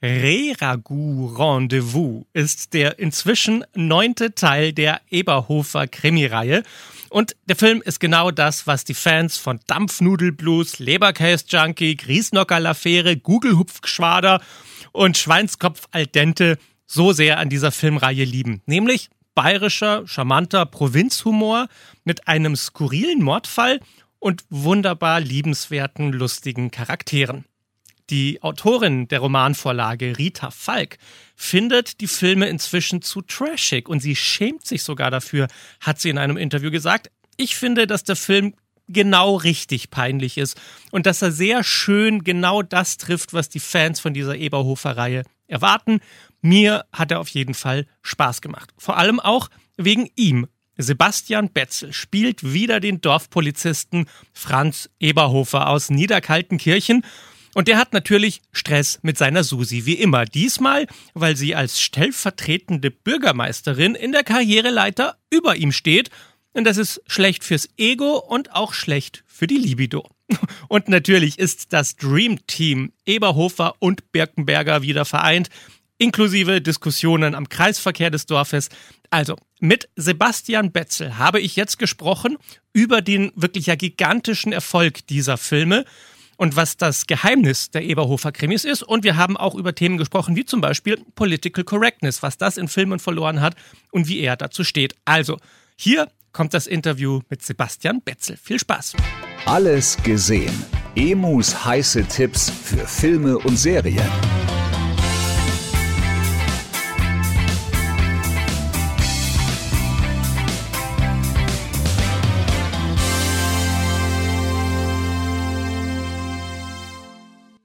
Re-Ragout Rendezvous ist der inzwischen neunte Teil der Eberhofer Krimireihe. Und der Film ist genau das, was die Fans von Dampfnudelblues, Leberkäse-Junkie, Griesnocker-Laffäre, Google-Hupfgeschwader und Schweinskopf al dente so sehr an dieser Filmreihe lieben. Nämlich bayerischer, charmanter Provinzhumor mit einem skurrilen Mordfall und wunderbar liebenswerten, lustigen Charakteren. Die Autorin der Romanvorlage, Rita Falk, findet die Filme inzwischen zu trashig und sie schämt sich sogar dafür, hat sie in einem Interview gesagt. Ich finde, dass der Film genau richtig peinlich ist und dass er sehr schön genau das trifft, was die Fans von dieser Eberhofer-Reihe erwarten. Mir hat er auf jeden Fall Spaß gemacht. Vor allem auch wegen ihm. Sebastian Betzel spielt wieder den Dorfpolizisten Franz Eberhofer aus Niederkaltenkirchen und der hat natürlich Stress mit seiner Susi, wie immer. Diesmal, weil sie als stellvertretende Bürgermeisterin in der Karriereleiter über ihm steht. Und das ist schlecht fürs Ego und auch schlecht für die Libido. Und natürlich ist das Dream Team Eberhofer und Birkenberger wieder vereint, inklusive Diskussionen am Kreisverkehr des Dorfes. Also, mit Sebastian Betzel habe ich jetzt gesprochen über den wirklich ja gigantischen Erfolg dieser Filme und was das Geheimnis der Eberhofer Krimis ist. Und wir haben auch über Themen gesprochen, wie zum Beispiel Political Correctness, was das in Filmen verloren hat und wie er dazu steht. Also, hier kommt das Interview mit Sebastian Betzel. Viel Spaß. Alles gesehen. Emus heiße Tipps für Filme und Serien.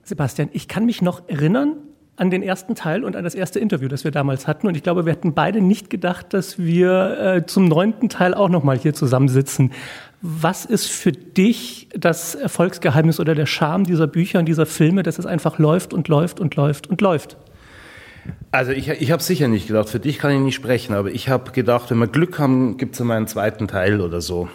Sebastian, ich kann mich noch erinnern an den ersten Teil und an das erste Interview, das wir damals hatten. Und ich glaube, wir hätten beide nicht gedacht, dass wir äh, zum neunten Teil auch noch mal hier zusammensitzen. Was ist für dich das Erfolgsgeheimnis oder der Charme dieser Bücher und dieser Filme, dass es einfach läuft und läuft und läuft und läuft? Also ich, ich habe sicher nicht gedacht, für dich kann ich nicht sprechen, aber ich habe gedacht, wenn wir Glück haben, gibt es immer einen zweiten Teil oder so.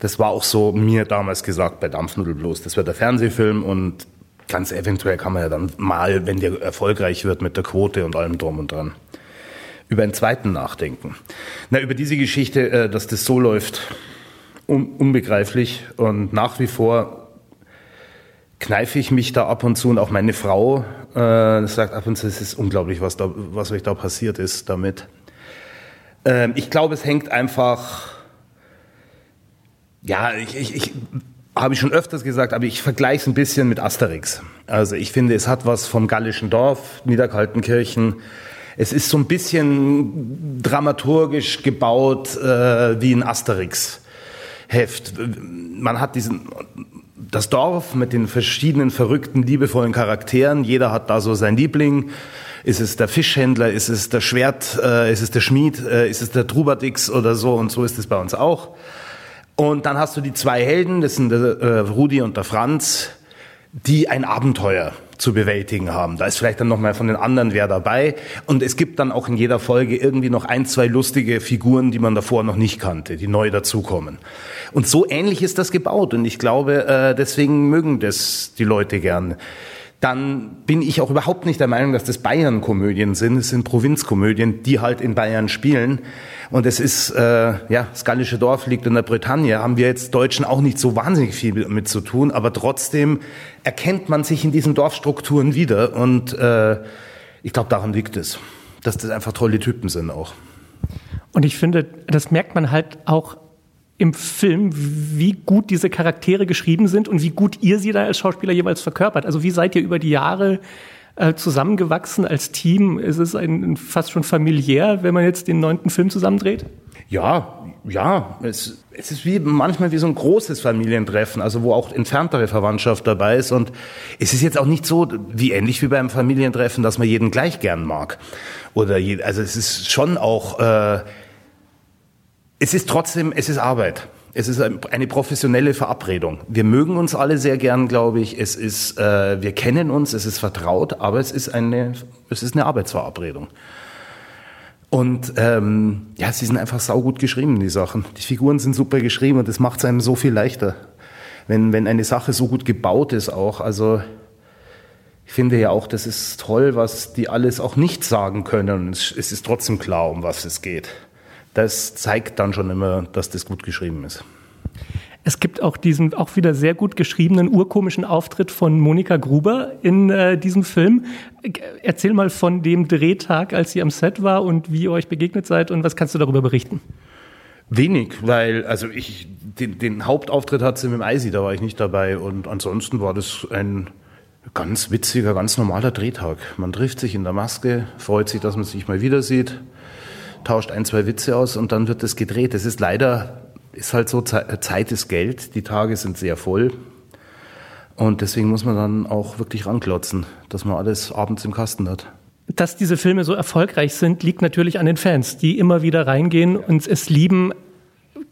Das war auch so mir damals gesagt bei Dampfnudelblos. Das wird der Fernsehfilm und ganz eventuell kann man ja dann mal, wenn der erfolgreich wird mit der Quote und allem drum und dran, über einen zweiten nachdenken. Na, über diese Geschichte, äh, dass das so läuft, unbegreiflich und nach wie vor kneife ich mich da ab und zu und auch meine Frau äh, sagt ab und zu, es ist unglaublich, was da, was euch da passiert ist damit. Ähm, ich glaube, es hängt einfach, ja, ich, ich, ich habe ich schon öfters gesagt, aber ich vergleiche es ein bisschen mit Asterix. Also ich finde, es hat was vom gallischen Dorf, Niederkaltenkirchen. Es ist so ein bisschen dramaturgisch gebaut äh, wie ein Asterix-Heft. Man hat diesen das Dorf mit den verschiedenen verrückten, liebevollen Charakteren. Jeder hat da so sein Liebling. Ist es der Fischhändler? Ist es der Schwert? Äh, ist es der Schmied? Äh, ist es der Trubadix oder so? Und so ist es bei uns auch. Und dann hast du die zwei Helden, das sind der äh, Rudi und der Franz, die ein Abenteuer zu bewältigen haben. Da ist vielleicht dann noch mal von den anderen wer dabei. Und es gibt dann auch in jeder Folge irgendwie noch ein, zwei lustige Figuren, die man davor noch nicht kannte, die neu dazukommen. Und so ähnlich ist das gebaut. Und ich glaube, äh, deswegen mögen das die Leute gern dann bin ich auch überhaupt nicht der Meinung, dass das Bayern-Komödien sind. Es sind Provinzkomödien, die halt in Bayern spielen. Und es ist, äh, ja, das gallische Dorf liegt in der Bretagne. Haben wir jetzt Deutschen auch nicht so wahnsinnig viel mit zu tun, aber trotzdem erkennt man sich in diesen Dorfstrukturen wieder. Und äh, ich glaube, daran liegt es, dass das einfach tolle Typen sind auch. Und ich finde, das merkt man halt auch im Film, wie gut diese Charaktere geschrieben sind und wie gut ihr sie da als Schauspieler jeweils verkörpert. Also wie seid ihr über die Jahre äh, zusammengewachsen als Team? Ist es ein, fast schon familiär, wenn man jetzt den neunten Film zusammendreht? Ja, ja, es, es ist wie manchmal wie so ein großes Familientreffen, also wo auch entferntere Verwandtschaft dabei ist. Und es ist jetzt auch nicht so, wie ähnlich wie beim Familientreffen, dass man jeden gleich gern mag. Oder je, also es ist schon auch, äh, es ist trotzdem, es ist Arbeit. Es ist eine professionelle Verabredung. Wir mögen uns alle sehr gern, glaube ich. Es ist, äh, wir kennen uns, es ist vertraut, aber es ist eine, es ist eine Arbeitsverabredung. Und ähm, ja, sie sind einfach saugut geschrieben, die Sachen. Die Figuren sind super geschrieben und das macht es einem so viel leichter, wenn, wenn eine Sache so gut gebaut ist auch. Also ich finde ja auch, das ist toll, was die alles auch nicht sagen können. Es, es ist trotzdem klar, um was es geht. Das zeigt dann schon immer, dass das gut geschrieben ist. Es gibt auch diesen auch wieder sehr gut geschriebenen urkomischen Auftritt von Monika Gruber in äh, diesem Film. Erzähl mal von dem Drehtag, als sie am Set war und wie ihr euch begegnet seid und was kannst du darüber berichten? Wenig, weil also ich den, den Hauptauftritt hat sie mit dem Eisi, da war ich nicht dabei und ansonsten war das ein ganz witziger, ganz normaler Drehtag. Man trifft sich in der Maske, freut sich, dass man sich mal wieder sieht, tauscht ein, zwei Witze aus und dann wird das gedreht. Es ist leider ist halt so, Zeit ist Geld, die Tage sind sehr voll. Und deswegen muss man dann auch wirklich ranklotzen, dass man alles abends im Kasten hat. Dass diese Filme so erfolgreich sind, liegt natürlich an den Fans, die immer wieder reingehen und es lieben.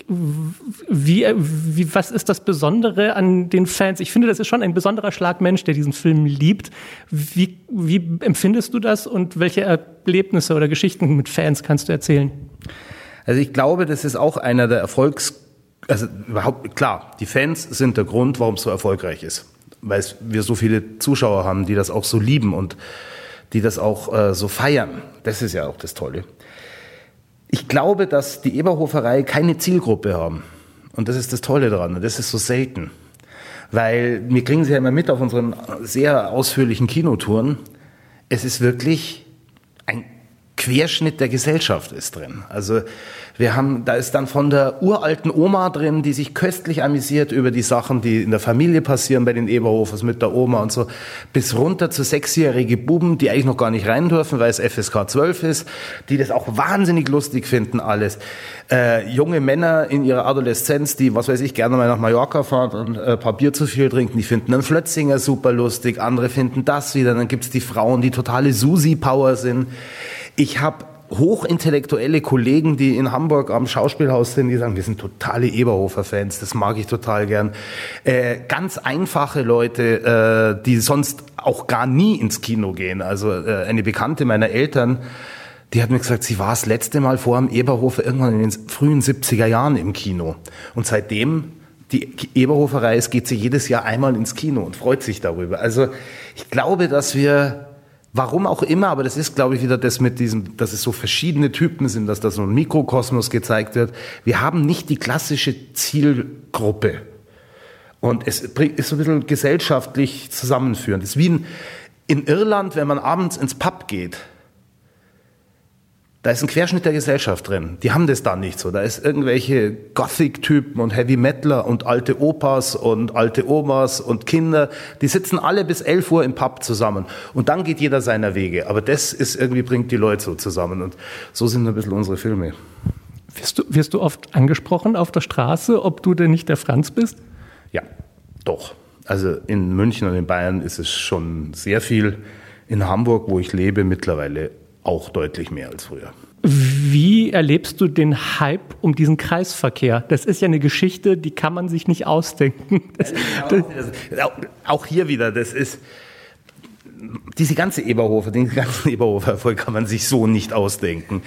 Wie, wie, was ist das Besondere an den Fans? Ich finde, das ist schon ein besonderer Schlagmensch, der diesen Film liebt. Wie, wie empfindest du das und welche Erlebnisse oder Geschichten mit Fans kannst du erzählen? Also ich glaube, das ist auch einer der Erfolgs, also überhaupt, klar, die Fans sind der Grund, warum es so erfolgreich ist. Weil wir so viele Zuschauer haben, die das auch so lieben und die das auch äh, so feiern. Das ist ja auch das Tolle. Ich glaube, dass die Eberhoferei keine Zielgruppe haben. Und das ist das Tolle daran. Und das ist so selten. Weil wir kriegen sie ja immer mit auf unseren sehr ausführlichen Kinotouren. Es ist wirklich ein Querschnitt der Gesellschaft ist drin. Also wir haben, da ist dann von der uralten Oma drin, die sich köstlich amüsiert über die Sachen, die in der Familie passieren bei den Eberhofers mit der Oma und so, bis runter zu sechsjährige Buben, die eigentlich noch gar nicht rein dürfen, weil es FSK 12 ist, die das auch wahnsinnig lustig finden alles. Äh, junge Männer in ihrer Adoleszenz, die, was weiß ich, gerne mal nach Mallorca fahren und äh, ein paar Bier zu viel trinken, die finden einen Flötzinger super lustig, andere finden das wieder, dann gibt's die Frauen, die totale Susi-Power sind. Ich habe hochintellektuelle Kollegen, die in Hamburg am Schauspielhaus sind, die sagen, wir sind totale Eberhofer-Fans, das mag ich total gern. Äh, ganz einfache Leute, äh, die sonst auch gar nie ins Kino gehen. Also äh, eine Bekannte meiner Eltern, die hat mir gesagt, sie war das letzte Mal vor dem Eberhofer irgendwann in den frühen 70er Jahren im Kino. Und seitdem die Eberhoferei ist, geht sie jedes Jahr einmal ins Kino und freut sich darüber. Also ich glaube, dass wir Warum auch immer, aber das ist, glaube ich, wieder das mit diesem, dass es so verschiedene Typen sind, dass da so ein Mikrokosmos gezeigt wird. Wir haben nicht die klassische Zielgruppe. Und es ist so ein bisschen gesellschaftlich zusammenführend. Es ist wie in, in Irland, wenn man abends ins Pub geht da ist ein Querschnitt der Gesellschaft drin. Die haben das da nicht so. Da ist irgendwelche Gothic-Typen und Heavy Metaler und alte Opas und alte Omas und Kinder. Die sitzen alle bis 11 Uhr im Pub zusammen. Und dann geht jeder seiner Wege. Aber das ist irgendwie bringt die Leute so zusammen. Und so sind ein bisschen unsere Filme. Wirst du, wirst du oft angesprochen auf der Straße, ob du denn nicht der Franz bist? Ja, doch. Also in München und in Bayern ist es schon sehr viel. In Hamburg, wo ich lebe, mittlerweile auch deutlich mehr als früher. Wie erlebst du den Hype um diesen Kreisverkehr? Das ist ja eine Geschichte, die kann man sich nicht ausdenken. Das, das, auch hier wieder, das ist diese ganze Eberhofer, den ganzen Eberhofer-Erfolg kann man sich so nicht ausdenken.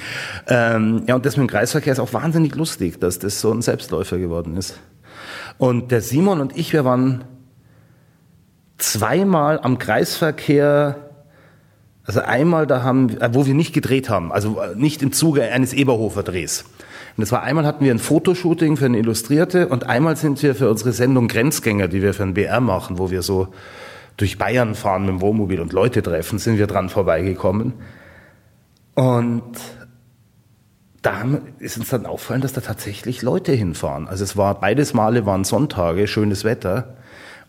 Ähm, ja, und das mit dem Kreisverkehr ist auch wahnsinnig lustig, dass das so ein Selbstläufer geworden ist. Und der Simon und ich, wir waren zweimal am Kreisverkehr also einmal da haben, äh, wo wir nicht gedreht haben, also äh, nicht im Zuge eines Eberhofer-Drehs. Und das war einmal hatten wir ein Fotoshooting für eine Illustrierte und einmal sind wir für unsere Sendung Grenzgänger, die wir für ein BR machen, wo wir so durch Bayern fahren mit dem Wohnmobil und Leute treffen, sind wir dran vorbeigekommen. Und da ist uns dann auffallen, dass da tatsächlich Leute hinfahren. Also es war beides Male waren Sonntage, schönes Wetter.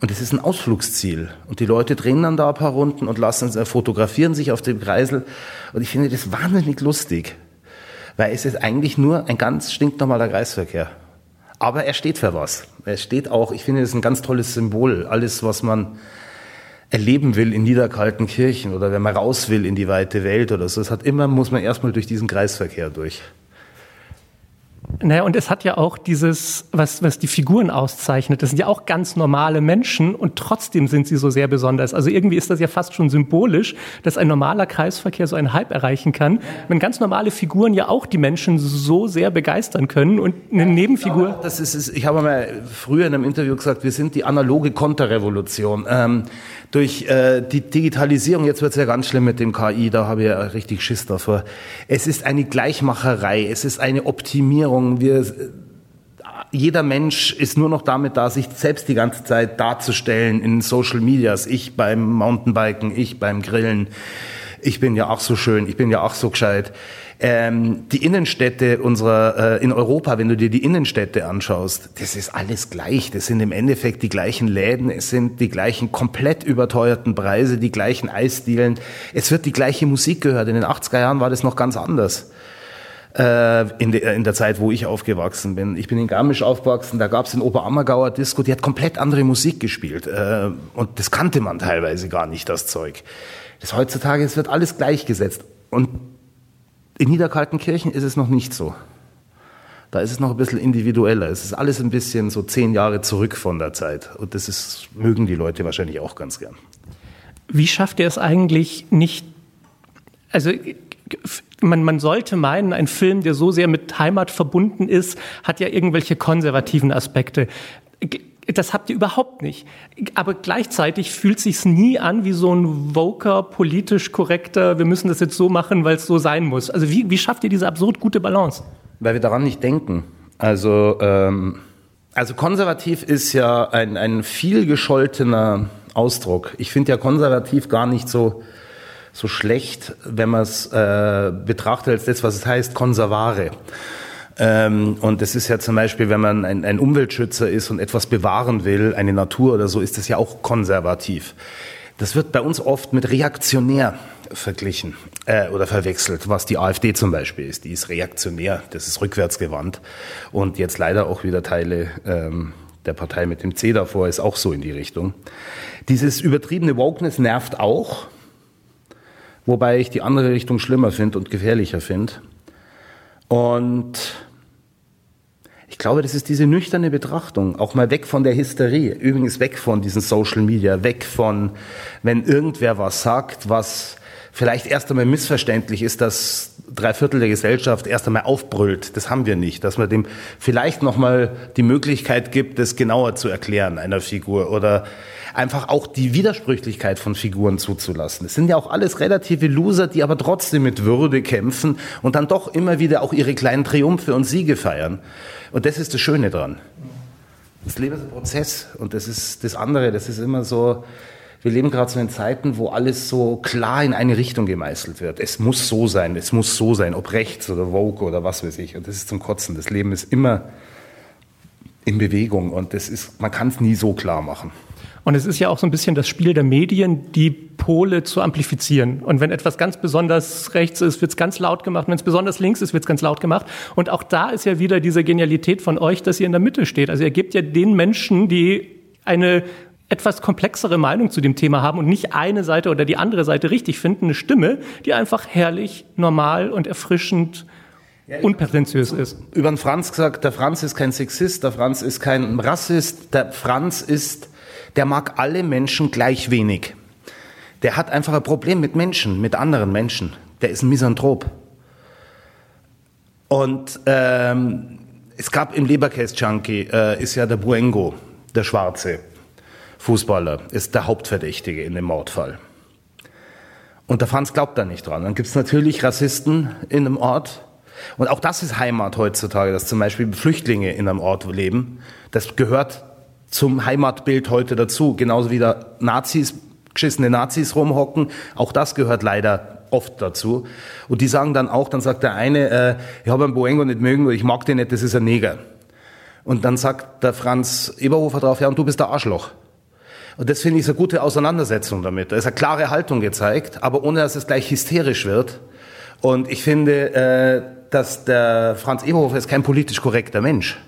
Und es ist ein Ausflugsziel. Und die Leute drehen dann da ein paar Runden und lassen, äh, fotografieren sich auf dem Kreisel. Und ich finde das wahnsinnig lustig. Weil es ist eigentlich nur ein ganz stinknormaler Kreisverkehr. Aber er steht für was. Er steht auch, ich finde, es ist ein ganz tolles Symbol. Alles, was man erleben will in Niederkaltenkirchen oder wenn man raus will in die weite Welt oder so, es hat immer, muss man erstmal durch diesen Kreisverkehr durch. Naja, und es hat ja auch dieses, was, was die Figuren auszeichnet. Das sind ja auch ganz normale Menschen und trotzdem sind sie so sehr besonders. Also irgendwie ist das ja fast schon symbolisch, dass ein normaler Kreisverkehr so einen Hype erreichen kann, wenn ganz normale Figuren ja auch die Menschen so sehr begeistern können und eine Nebenfigur. Das ist, ich habe mal früher in einem Interview gesagt, wir sind die analoge Konterrevolution. Ähm, durch äh, die Digitalisierung, jetzt wird es ja ganz schlimm mit dem KI, da habe ich ja richtig Schiss davor. Es ist eine Gleichmacherei, es ist eine Optimierung. Wir, jeder Mensch ist nur noch damit da, sich selbst die ganze Zeit darzustellen in Social Medias. Ich beim Mountainbiken, ich beim Grillen. Ich bin ja auch so schön, ich bin ja auch so gescheit. Ähm, die Innenstädte unserer äh, in Europa, wenn du dir die Innenstädte anschaust, das ist alles gleich. Das sind im Endeffekt die gleichen Läden, es sind die gleichen komplett überteuerten Preise, die gleichen Eisdielen. Es wird die gleiche Musik gehört. In den 80er Jahren war das noch ganz anders äh, in, de, in der Zeit, wo ich aufgewachsen bin. Ich bin in Garmisch aufgewachsen, da gab es den Oberammergauer Disco, die hat komplett andere Musik gespielt. Äh, und das kannte man teilweise gar nicht, das Zeug. Das heutzutage, es wird alles gleichgesetzt. Und in Niederkaltenkirchen ist es noch nicht so. Da ist es noch ein bisschen individueller. Es ist alles ein bisschen so zehn Jahre zurück von der Zeit. Und das ist, mögen die Leute wahrscheinlich auch ganz gern. Wie schafft ihr es eigentlich nicht, also man, man sollte meinen, ein Film, der so sehr mit Heimat verbunden ist, hat ja irgendwelche konservativen Aspekte. Das habt ihr überhaupt nicht. Aber gleichzeitig fühlt sich's nie an wie so ein voker, politisch korrekter, wir müssen das jetzt so machen, weil es so sein muss. Also wie, wie schafft ihr diese absurd gute Balance? Weil wir daran nicht denken. Also, ähm, also konservativ ist ja ein, ein viel gescholtener Ausdruck. Ich finde ja konservativ gar nicht so, so schlecht, wenn man es äh, betrachtet als das, was es heißt, konservare. Ähm, und das ist ja zum Beispiel, wenn man ein, ein Umweltschützer ist und etwas bewahren will, eine Natur oder so, ist das ja auch konservativ. Das wird bei uns oft mit reaktionär verglichen äh, oder verwechselt, was die AfD zum Beispiel ist. Die ist reaktionär, das ist rückwärtsgewandt und jetzt leider auch wieder Teile ähm, der Partei mit dem C davor ist auch so in die Richtung. Dieses übertriebene Wokeness nervt auch, wobei ich die andere Richtung schlimmer finde und gefährlicher finde. Und ich glaube, das ist diese nüchterne Betrachtung, auch mal weg von der Hysterie, übrigens weg von diesen Social Media, weg von, wenn irgendwer was sagt, was vielleicht erst einmal missverständlich ist, dass drei Viertel der Gesellschaft erst einmal aufbrüllt. Das haben wir nicht, dass man dem vielleicht noch mal die Möglichkeit gibt, das genauer zu erklären einer Figur. Oder einfach auch die Widersprüchlichkeit von Figuren zuzulassen. Es sind ja auch alles relative Loser, die aber trotzdem mit Würde kämpfen und dann doch immer wieder auch ihre kleinen Triumphe und Siege feiern. Und das ist das Schöne dran. Das Leben ist ein Prozess und das ist das andere, das ist immer so, wir leben gerade so in Zeiten, wo alles so klar in eine Richtung gemeißelt wird. Es muss so sein, es muss so sein, ob rechts oder Vogue oder was weiß ich. Und das ist zum Kotzen. Das Leben ist immer in Bewegung und das ist, man kann es nie so klar machen. Und es ist ja auch so ein bisschen das Spiel der Medien, die Pole zu amplifizieren. Und wenn etwas ganz besonders rechts ist, wird es ganz laut gemacht. Wenn es besonders links ist, wird es ganz laut gemacht. Und auch da ist ja wieder diese Genialität von euch, dass ihr in der Mitte steht. Also ihr gebt ja den Menschen, die eine etwas komplexere Meinung zu dem Thema haben und nicht eine Seite oder die andere Seite richtig finden, eine Stimme, die einfach herrlich, normal und erfrischend ja, unprätentiös ist. Über den Franz gesagt, der Franz ist kein Sexist, der Franz ist kein Rassist, der Franz ist der mag alle Menschen gleich wenig. Der hat einfach ein Problem mit Menschen, mit anderen Menschen. Der ist ein Misanthrop. Und ähm, es gab im Leberkäse-Junkie, äh, ist ja der Buengo, der schwarze Fußballer, ist der Hauptverdächtige in dem Mordfall. Und der Franz glaubt da nicht dran. Dann gibt es natürlich Rassisten in einem Ort. Und auch das ist Heimat heutzutage, dass zum Beispiel Flüchtlinge in einem Ort leben. Das gehört zum Heimatbild heute dazu. Genauso wie da Nazis, geschissene Nazis rumhocken. Auch das gehört leider oft dazu. Und die sagen dann auch, dann sagt der eine, äh, ich habe einen Boengo nicht mögen, ich mag den nicht, das ist ein Neger. Und dann sagt der Franz Eberhofer drauf, ja, und du bist der Arschloch. Und das finde ich so eine gute Auseinandersetzung damit. Da ist eine klare Haltung gezeigt, aber ohne dass es gleich hysterisch wird. Und ich finde, äh, dass der Franz Eberhofer ist kein politisch korrekter Mensch.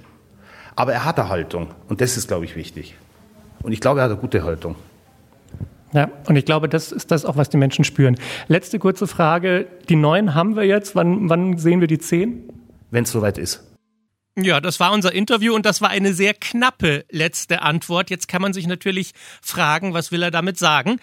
Aber er hat eine Haltung. Und das ist, glaube ich, wichtig. Und ich glaube, er hat eine gute Haltung. Ja, und ich glaube, das ist das auch, was die Menschen spüren. Letzte kurze Frage. Die neun haben wir jetzt. Wann, wann sehen wir die zehn? Wenn es soweit ist. Ja, das war unser Interview und das war eine sehr knappe letzte Antwort. Jetzt kann man sich natürlich fragen, was will er damit sagen?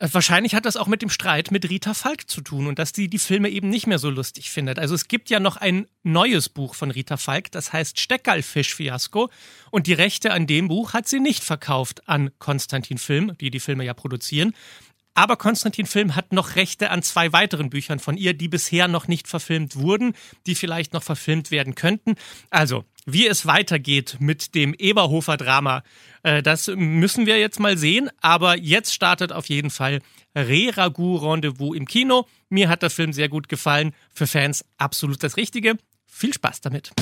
Äh, wahrscheinlich hat das auch mit dem Streit mit Rita Falk zu tun und dass sie die Filme eben nicht mehr so lustig findet. Also es gibt ja noch ein neues Buch von Rita Falk, das heißt Steckerlfisch-Fiasko. Und die Rechte an dem Buch hat sie nicht verkauft an Konstantin Film, die die Filme ja produzieren. Aber Konstantin Film hat noch Rechte an zwei weiteren Büchern von ihr, die bisher noch nicht verfilmt wurden, die vielleicht noch verfilmt werden könnten. Also, wie es weitergeht mit dem Eberhofer-Drama, äh, das müssen wir jetzt mal sehen. Aber jetzt startet auf jeden Fall Re-Ragout Rendezvous im Kino. Mir hat der Film sehr gut gefallen. Für Fans absolut das Richtige. Viel Spaß damit.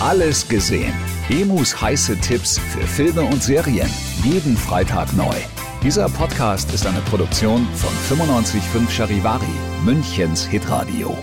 Alles gesehen. Emus heiße Tipps für Filme und Serien. Jeden Freitag neu. Dieser Podcast ist eine Produktion von 955 Charivari, Münchens Hitradio.